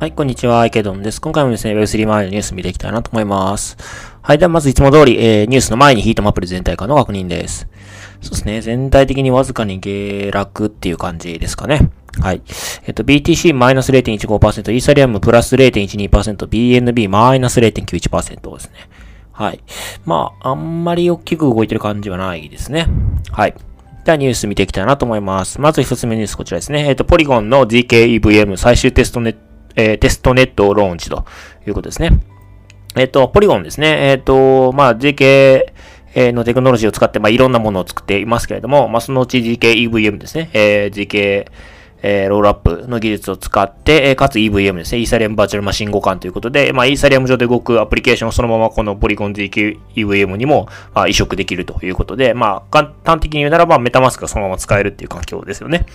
はい、こんにちは、池ドンです。今回もですね、Web3 周りのニュース見ていきたいなと思います。はい、ではまずいつも通り、えー、ニュースの前にヒートマップル全体化の確認です。そうですね、全体的にわずかに下落っていう感じですかね。はい。えっと、BTC マイナス0.15%、イーサリアムプラス0.12%、BNB マイナス0.91%ですね。はい。まあ、あんまり大きく動いてる感じはないですね。はい。ではニュース見ていきたいなと思います。まず一つ目ニュースこちらですね。えっと、ポリゴンの DKEVM 最終テストネット、えー、テストネットをローンチということですね。えっと、ポリゴンですね。えっと、まあ、DK、のテクノロジーを使って、まあ、いろんなものを作っていますけれども、まあ、そのうち GKEVM ですね。えー、GK えー、ロールアップの技術を使って、え、かつ EVM ですね、イーサリアムバーチャルマシン互換ということで、まあ、イーサリアム上で動くアプリケーションをそのままこのポリゴン ZK EVM にも、まあ、移植できるということで、まあ、簡単的に言うならば、メタマスクがそのまま使えるっていう環境ですよね。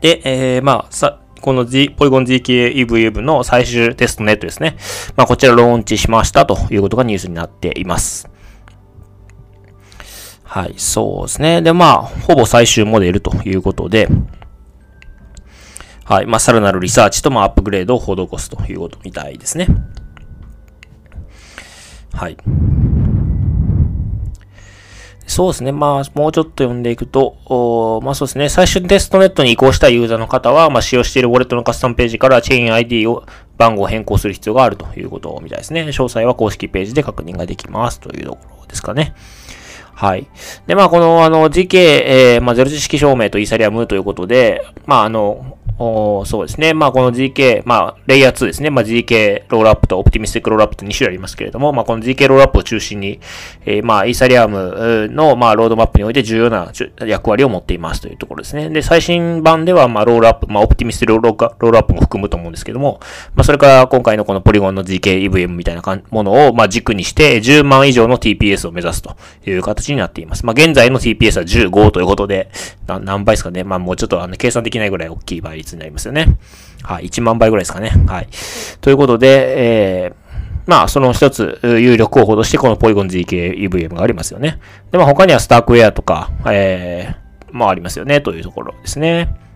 で、えー、まあ、さ、この G、ポリゴン ZK EVM の最終テストネットですね。まあ、こちらローンチしましたということがニュースになっています。はい、そうですね。で、まあ、ほぼ最終モデルということで、はい。まあ、さらなるリサーチと、まあ、アップグレードを施すということみたいですね。はい。そうですね。まあ、もうちょっと読んでいくと、まあそうですね。最初にテストネットに移行したユーザーの方は、まあ使用しているウォレットのカスタムページからチェーン ID を番号を変更する必要があるということみたいですね。詳細は公式ページで確認ができますというところですかね。はい。で、まあ、この、あの、GK、えー、まあ、ゼロ知識証明とイーサリアムということで、まあ、あの、おそうですね。まあ、この GK、まあ、レイヤー2ですね。まあ、GK ロールアップとオプティミスティックロールアップと2種類ありますけれども、まあ、この GK ロールアップを中心に、えー、まあ、イーサリアムの、まあ、ロードマップにおいて重要な役割を持っていますというところですね。で、最新版では、まあ、ロールアップ、まあ、オプティミスティックロールアップも含むと思うんですけども、まあ、それから今回のこのポリゴンの GK EVM みたいなものを、まあ、軸にして10万以上の TPS を目指すという形になっています。まあ、現在の TPS は15ということで、何倍ですかね。まあ、もうちょっとあの計算できないぐらい大きい倍率になりますよね。はい、1万倍ぐらいですかね。はい。ということで、えー、まあ、その一つ、有力候補として、このポリゴン GK EVM がありますよね。で、まあ、他にはスタークウェアとか、えー、まあ、ありますよね、というところですね。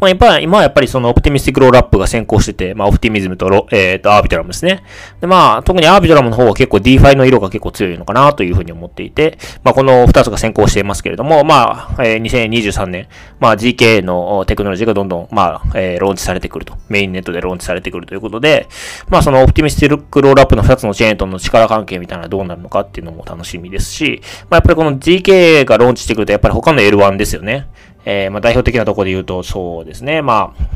まあ、今今はやっぱりそのオプティミスティックロールアップが先行してて、まあ、オプティミズムとロ、えっ、ー、と、アービトラムですね。で、まあ、特にアービトラムの方は結構 DeFi の色が結構強いのかなというふうに思っていて、まあ、この2つが先行していますけれども、まあ、えー、2023年、まあ、GK のテクノロジーがどんどん、まあ、えー、ローンチされてくると。メインネットでローンチされてくるということで、まあ、そのオプティミスティックロールアップの2つのチェーンとの力関係みたいなのはどうなるのかっていうのも楽しみですし、まあ、やっぱりこの GK がローンチしてくると、やっぱり他の L1 ですよね。えー、まあ代表的なとこで言うと、そうですね、まあ、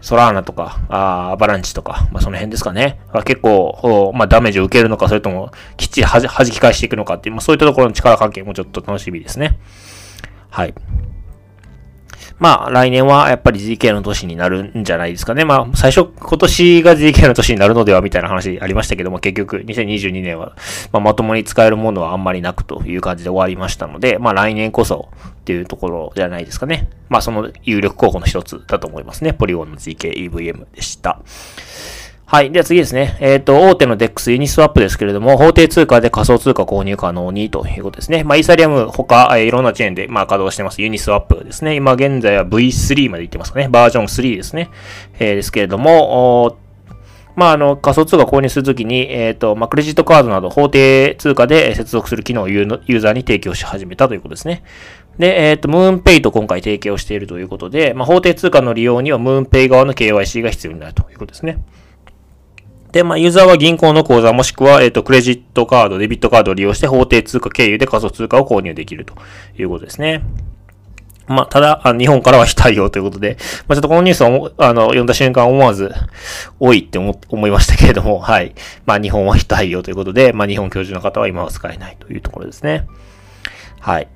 ソラーナとか、あアバランチとか、まあその辺ですかね。結構、まあダメージを受けるのか、それともきっちり弾き返していくのかっていう、まあそういったところの力関係もちょっと楽しみですね。はい。まあ、来年はやっぱり GK の年になるんじゃないですかね。まあ、最初、今年が GK の年になるのではみたいな話ありましたけども、結局、2022年は、まあ、まともに使えるものはあんまりなくという感じで終わりましたので、まあ、来年こそっていうところじゃないですかね。まあ、その有力候補の一つだと思いますね。ポリゴンの GK EVM でした。はい。では次ですね。えっ、ー、と、大手の DEX ユニスワップですけれども、法定通貨で仮想通貨購入可能にということですね。まあ、イーサリアム他、えー、いろんなチェーンで、まあ、稼働してます。ユニスワップですね。今現在は V3 まで行ってますかね。バージョン3ですね。えー、ですけれども、まあ、あの、仮想通貨購入するときに、えっ、ー、と、まあ、クレジットカードなど法定通貨で接続する機能をユーザーに提供し始めたということですね。で、えっ、ー、と、ムーンペイと今回提供しているということで、まあ、法定通貨の利用にはムーンペイ側の KYC が必要になるということですね。で、まあ、ユーザーは銀行の口座もしくは、えっ、と、クレジットカード、デビットカードを利用して法定通貨経由で仮想通貨を購入できるということですね。まあ、ただ、日本からは非対応ということで、まあ、ちょっとこのニュースを、あの、読んだ瞬間思わず、多いって思、思いましたけれども、はい。まあ、日本は非対応ということで、まあ、日本居住の方は今は使えないというところですね。はい。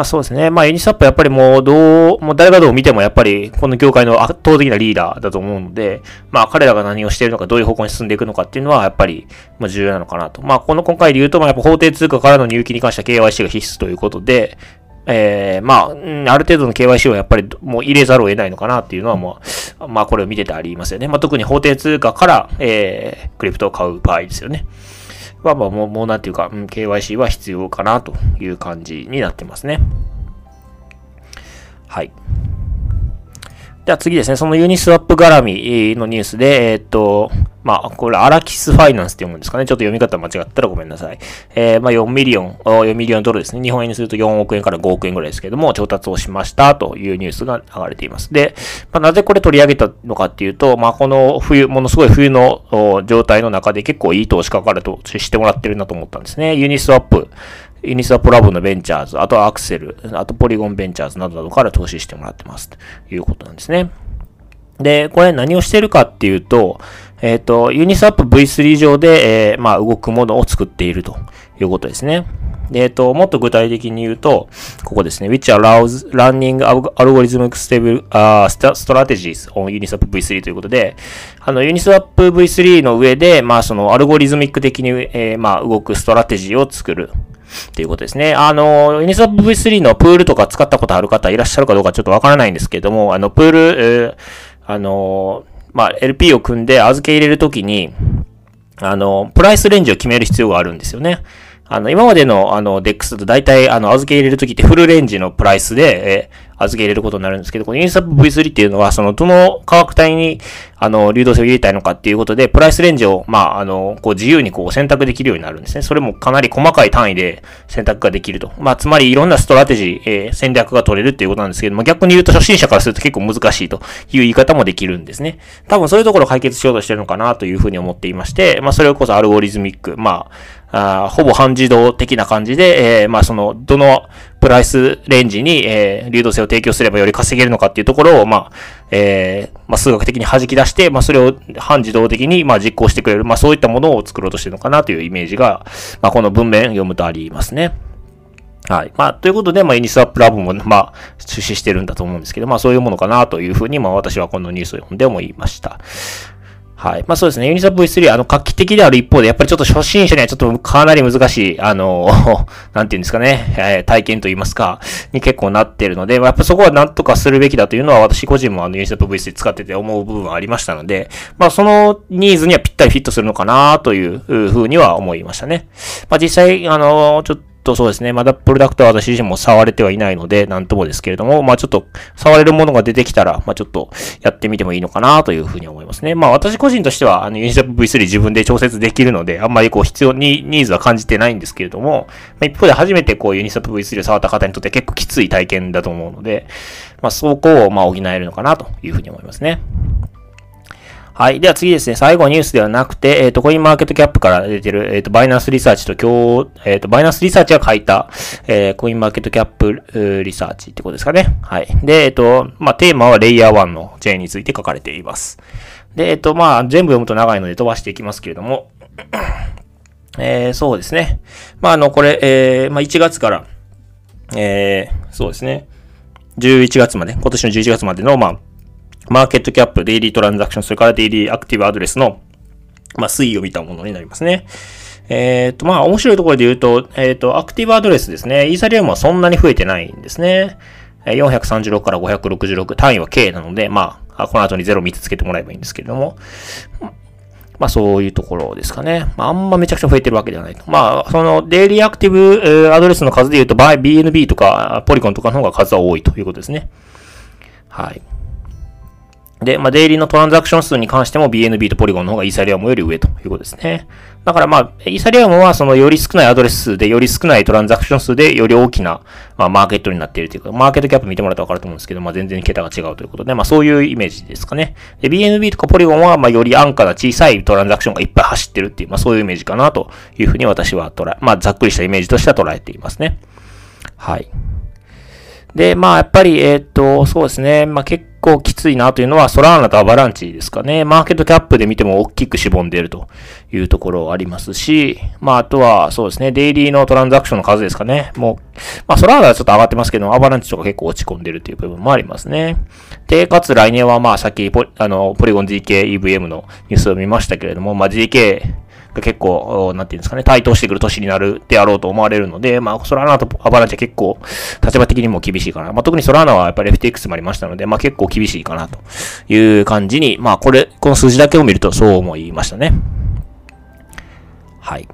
まあそうですね。まあユニスワップはやっぱりもうどう、もう誰がどう見てもやっぱりこの業界の圧倒的なリーダーだと思うので、まあ彼らが何をしているのか、どういう方向に進んでいくのかっていうのはやっぱりまあ重要なのかなと。まあこの今回で言うと、まあやっぱ法定通貨からの入金に関しては KYC が必須ということで、えー、まあ、ある程度の KYC をやっぱりもう入れざるを得ないのかなっていうのはもう、まあこれを見ててありますよね。まあ特に法定通貨から、えー、クリプトを買う場合ですよね。まあまあもう、もうなんていうか、うん、KYC は必要かなという感じになってますね。はい。じゃあ次ですね、そのユニスワップ絡みのニュースで、えー、っと、まあ、これ、アラキスファイナンスって読むんですかね。ちょっと読み方間違ったらごめんなさい。えー、まあ、4ミリオン、4ミリオンドルですね。日本円にすると4億円から5億円ぐらいですけども、調達をしましたというニュースが流れています。で、まあ、なぜこれ取り上げたのかっていうと、まあ、この冬、ものすごい冬の状態の中で結構いい投資家から投資してもらってるなと思ったんですね。ユニスワップ。ユニスワップラボのベンチャーズ、あとアクセル、あとポリゴンベンチャーズなどなどから投資してもらってます。ということなんですね。で、これ何をしてるかっていうと、えっ、ー、と、ユニスワップ V3 上で、えー、まあ、動くものを作っているということですね。で、えっ、ー、と、もっと具体的に言うと、ここですね。which allows running algorithmic stable、uh, strategies on Uniswap V3 ということで、あの、Uniswap V3 の上で、まあ、その、 algorithmic 的に、えー、まあ、動くストラテジーを作る。っていうことですね。あの、ユニスワップ V3 のプールとか使ったことある方いらっしゃるかどうかちょっとわからないんですけども、あの、プール、えーあの、まあ、LP を組んで預け入れるときに、あの、プライスレンジを決める必要があるんですよね。あの、今までの、あの、DEX だと大体、あの、預け入れるときってフルレンジのプライスで、え預け入れることになるんですけど、このインスタップ V3 っていうのは、その、どの価格帯に、あの、流動性を入れたいのかっていうことで、プライスレンジを、まあ、あの、こう、自由にこう、選択できるようになるんですね。それもかなり細かい単位で選択ができると。まあ、つまり、いろんなストラテジー、えー、戦略が取れるっていうことなんですけども、逆に言うと初心者からすると結構難しいという言い方もできるんですね。多分そういうところを解決しようとしてるのかなというふうに思っていまして、まあ、それこそ algorithmic、まあ、あほぼ半自動的な感じで、えー、まあその、どのプライスレンジに、えー、流動性を提供すればより稼げるのかっていうところを、まあ、えー、まあ数学的に弾き出しして、まあそれを半自動的に、まあ実行してくれる、まあそういったものを作ろうとしてるのかなというイメージが、まあこの文面読むとありますね。はい。まあ、ということで、まあ、ユニスワップラボも、まあ、出資してるんだと思うんですけど、まあ、そういうものかなというふうに、まあ、私はこのニュースを読んで思いました。はい。まあそうですね。ユニサ V3、あの、画期的である一方で、やっぱりちょっと初心者にはちょっとかなり難しい、あの、なんていうんですかね、えー、体験といいますか、に結構なってるので、まやっぱそこはなんとかするべきだというのは、私個人もあの、ユニサ V3 使ってて思う部分はありましたので、まあそのニーズにはぴったりフィットするのかなというふうには思いましたね。まあ実際、あの、ちょっととそうですね、まだプロダクトは私自身も触れてはいないので、なんともですけれども、まあちょっと触れるものが出てきたら、まあちょっとやってみてもいいのかなというふうに思いますね。まあ私個人としては、あの、ユニシャップ V3 自分で調節できるので、あんまりこう必要に、ニーズは感じてないんですけれども、まあ一方で初めてこうユニシャップ V3 を触った方にとって結構きつい体験だと思うので、まあそこをまあ補えるのかなというふうに思いますね。はい。では次ですね、最後ニュースではなくて、えっ、ー、と、 CoinMarketCap から出てる、えっ、ー、と、 Binance Research と今日、えっ、ー、と、 Binance Research が書いた、えー、コインマーケットキャップリサーチってことですかね。はい。で、えっ、と、まあ、テーマはレイヤー1のチェーンについて書かれています。で、えっ、と、まあ、全部読むと長いので飛ばしていきますけれども、えー、そうですね。まあ、あの、これ、えー、まあ、1月から、えー、そうですね。11月まで、今年の11月までの、まあ、マーケットキャップ、デイリートランザクション、それからデイリーアクティブアドレスの、まあ、推移を見たものになりますね。えっ、ー、と、まあ、面白いところで言うと、えっ、ー、と、アクティブアドレスですね。イーサリアムはそんなに増えてないんですね。436から566、単位は K なので、まあ、この後に0三つつけてもらえばいいんですけれども、まあそういうところですかね。まああんまめちゃくちゃ増えてるわけではないと。まあそのデイリーアクティブ、アドレスの数で言うと、BNB とかポリコンとかの方が数は多いということですね。はい。で、まあ、デイリーのトランザクション数に関しても BNB とポリゴンの方がイーサリアムより上ということですね。だからまあ、イーサリアムはそのより少ないアドレス数で、より少ないトランザクション数で、より大きな、まあ、マーケットになっているというか、マーケットキャップ見てもらったらわかると思うんですけど、まあ、全然桁が違うということで、まあ、そういうイメージですかね。で、BNB とかポリゴンは、まあ、より安価な小さいトランザクションがいっぱい走ってるっていう、まあ、そういうイメージかなというふうに私は捉え、まあ、ざっくりしたイメージとしては捉えていますね。はい。で、まあ、やっぱり、えっ、と、そうですね。まあ、結構きついなというのは、ソラーナとアバランチですかね。マーケットキャップで見ても大きくしぼんでいるというところありますし、まあ、あとは、そうですね。デイリーのトランザクションの数ですかね。もう、まあ、ソラーナはちょっと上がってますけど、アバランチとか結構落ち込んでるという部分もありますね。で、かつ来年は、まあ、さっきポ、あの、ポリゴン GK EVM のニュースを見ましたけれども、まあ、GK、が結構、なんていうんですかね、対等してくる年になるであろうと思われるので、まあ、ソラーナとアバランチは結構、立場的にも厳しいかな。まあ、特にソラーナはやっぱり FTX もありましたので、まあ、結構厳しいかなという感じに、まあ、これ、この数字だけを見るとそう思いましたね。はい。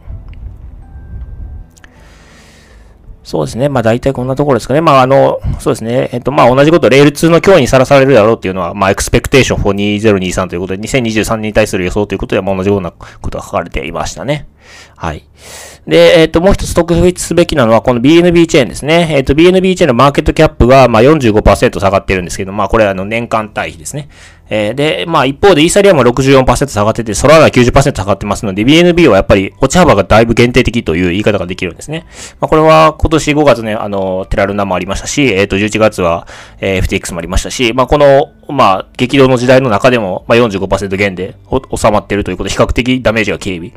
そうですね。まあ大体こんなところですかね。まああの、そうですね。えっとまあ同じこと、レール2の脅威にさらされるだろうっていうのは、まあエクスペクテーション for 2023ということで、2023年に対する予想ということで、ま同じようなことが書かれていましたね。はい。で、えっ、と、もう一つ特筆すべきなのは、この BNB チェーンですね。えっ、と、BNB チェーンのマーケットキャップが、まあ45%下がってるんですけど、まあこれはあの年間対比ですね。えー、で、まあ一方でイーサリアムは64%下がってて、ソラーナ90%下がってますので、BNB はやっぱり落ち幅がだいぶ限定的という言い方ができるんですね。まあこれは今年5月ね、あの、テラルナもありましたし、えっ、ー、と、11月は、えー、FTX もありましたし、まあこの、まあ激動の時代の中でも、まあ45%減で収まっているということで、比較的ダメージが軽微。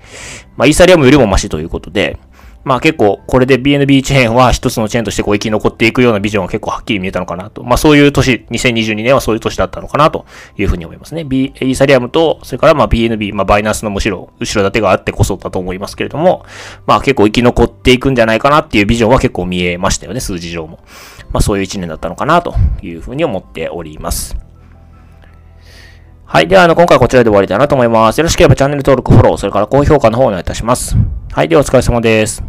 まあイーサリアムよりもマシということで、まあ結構これで BNB チェーンは一つのチェーンとしてこう生き残っていくようなビジョンが結構はっきり見えたのかなと。まあそういう年、2022年はそういう年だったのかなというふうに思いますね。B、イーサリアムと、それからまあ BNB、まあバイナンスのむしろ後ろ盾があってこそだと思いますけれども、まあ結構生き残っていくんじゃないかなっていうビジョンは結構見えましたよね、数字上も。まあそういう一年だったのかなというふうに思っております。はい。では、あの、今回はこちらで終わりたいなと思います。よろしければチャンネル登録、フォロー、それから高評価の方をお願いいたします。はい。では、お疲れ様です。